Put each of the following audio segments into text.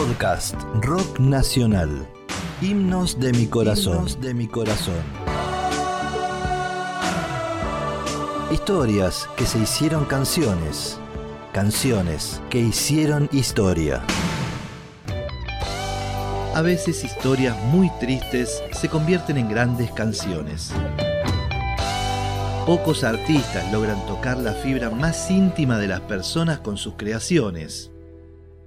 Podcast Rock Nacional. Himnos de mi corazón. Himnos de mi corazón. Historias que se hicieron canciones. Canciones que hicieron historia. A veces historias muy tristes se convierten en grandes canciones. Pocos artistas logran tocar la fibra más íntima de las personas con sus creaciones.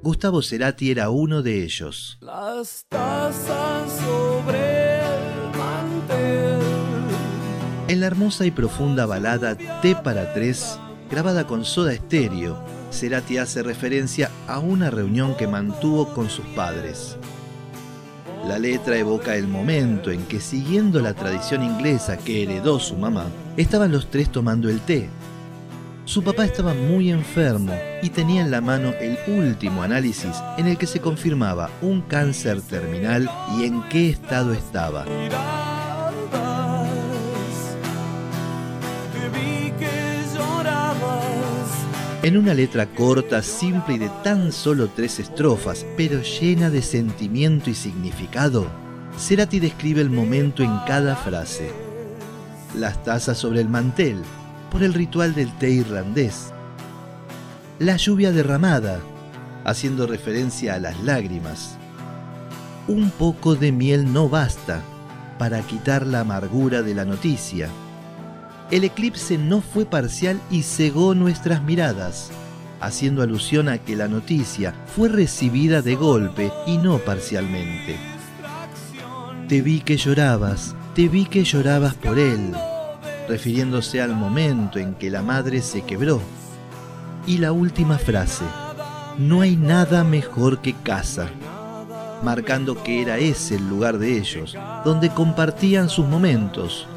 Gustavo Cerati era uno de ellos. Las tazas sobre el mantel. En la hermosa y profunda balada T para tres, grabada con Soda Stereo, Cerati hace referencia a una reunión que mantuvo con sus padres. La letra evoca el momento en que, siguiendo la tradición inglesa que heredó su mamá, estaban los tres tomando el té. Su papá estaba muy enfermo y tenía en la mano el último análisis en el que se confirmaba un cáncer terminal y en qué estado estaba. En una letra corta, simple y de tan solo tres estrofas, pero llena de sentimiento y significado, Cerati describe el momento en cada frase. Las tazas sobre el mantel, por el ritual del té irlandés. La lluvia derramada, haciendo referencia a las lágrimas. Un poco de miel no basta para quitar la amargura de la noticia el eclipse no fue parcial y cegó nuestras miradas, haciendo alusión a que la noticia fue recibida de golpe y no parcialmente. Te vi que llorabas, te vi que llorabas por él, refiriéndose al momento en que la madre se quebró. Y la última frase, no hay nada mejor que casa, marcando que era ese el lugar de ellos, donde compartían sus momentos,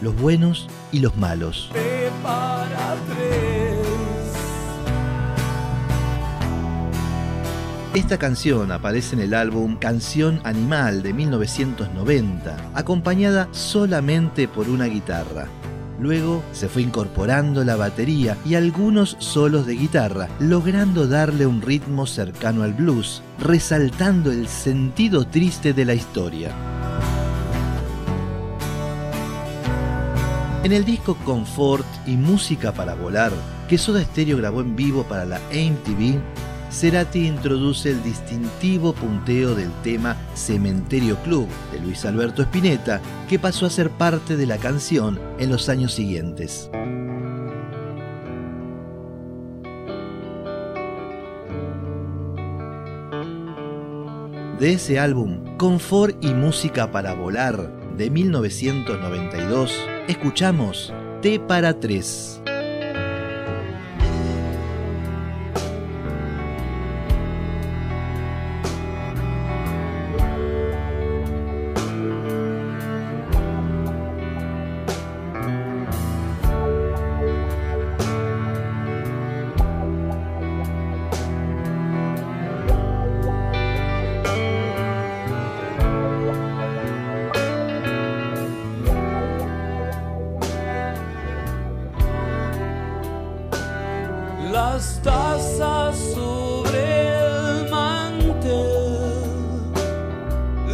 los buenos y los malos. Esta canción aparece en el álbum Canción Animal de 1990, acompañada solamente por una guitarra. Luego se fue incorporando la batería y algunos solos de guitarra, logrando darle un ritmo cercano al blues, resaltando el sentido triste de la historia. En el disco Confort y Música para Volar, que Soda Stereo grabó en vivo para la MTV, Cerati introduce el distintivo punteo del tema Cementerio Club de Luis Alberto Spinetta, que pasó a ser parte de la canción en los años siguientes. De ese álbum, Confort y Música para Volar, de 1992, escuchamos T para 3. Sobre el mantel,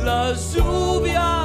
la lluvia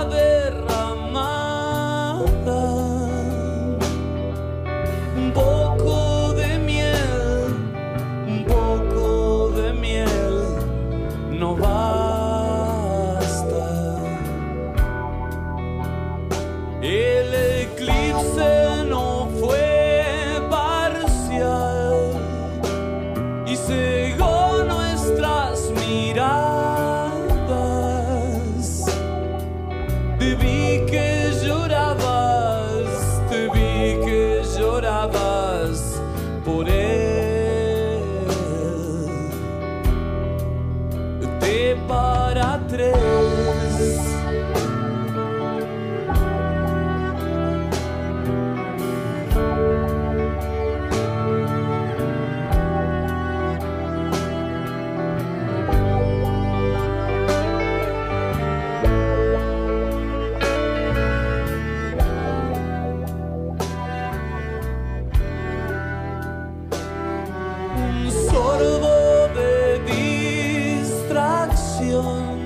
canción.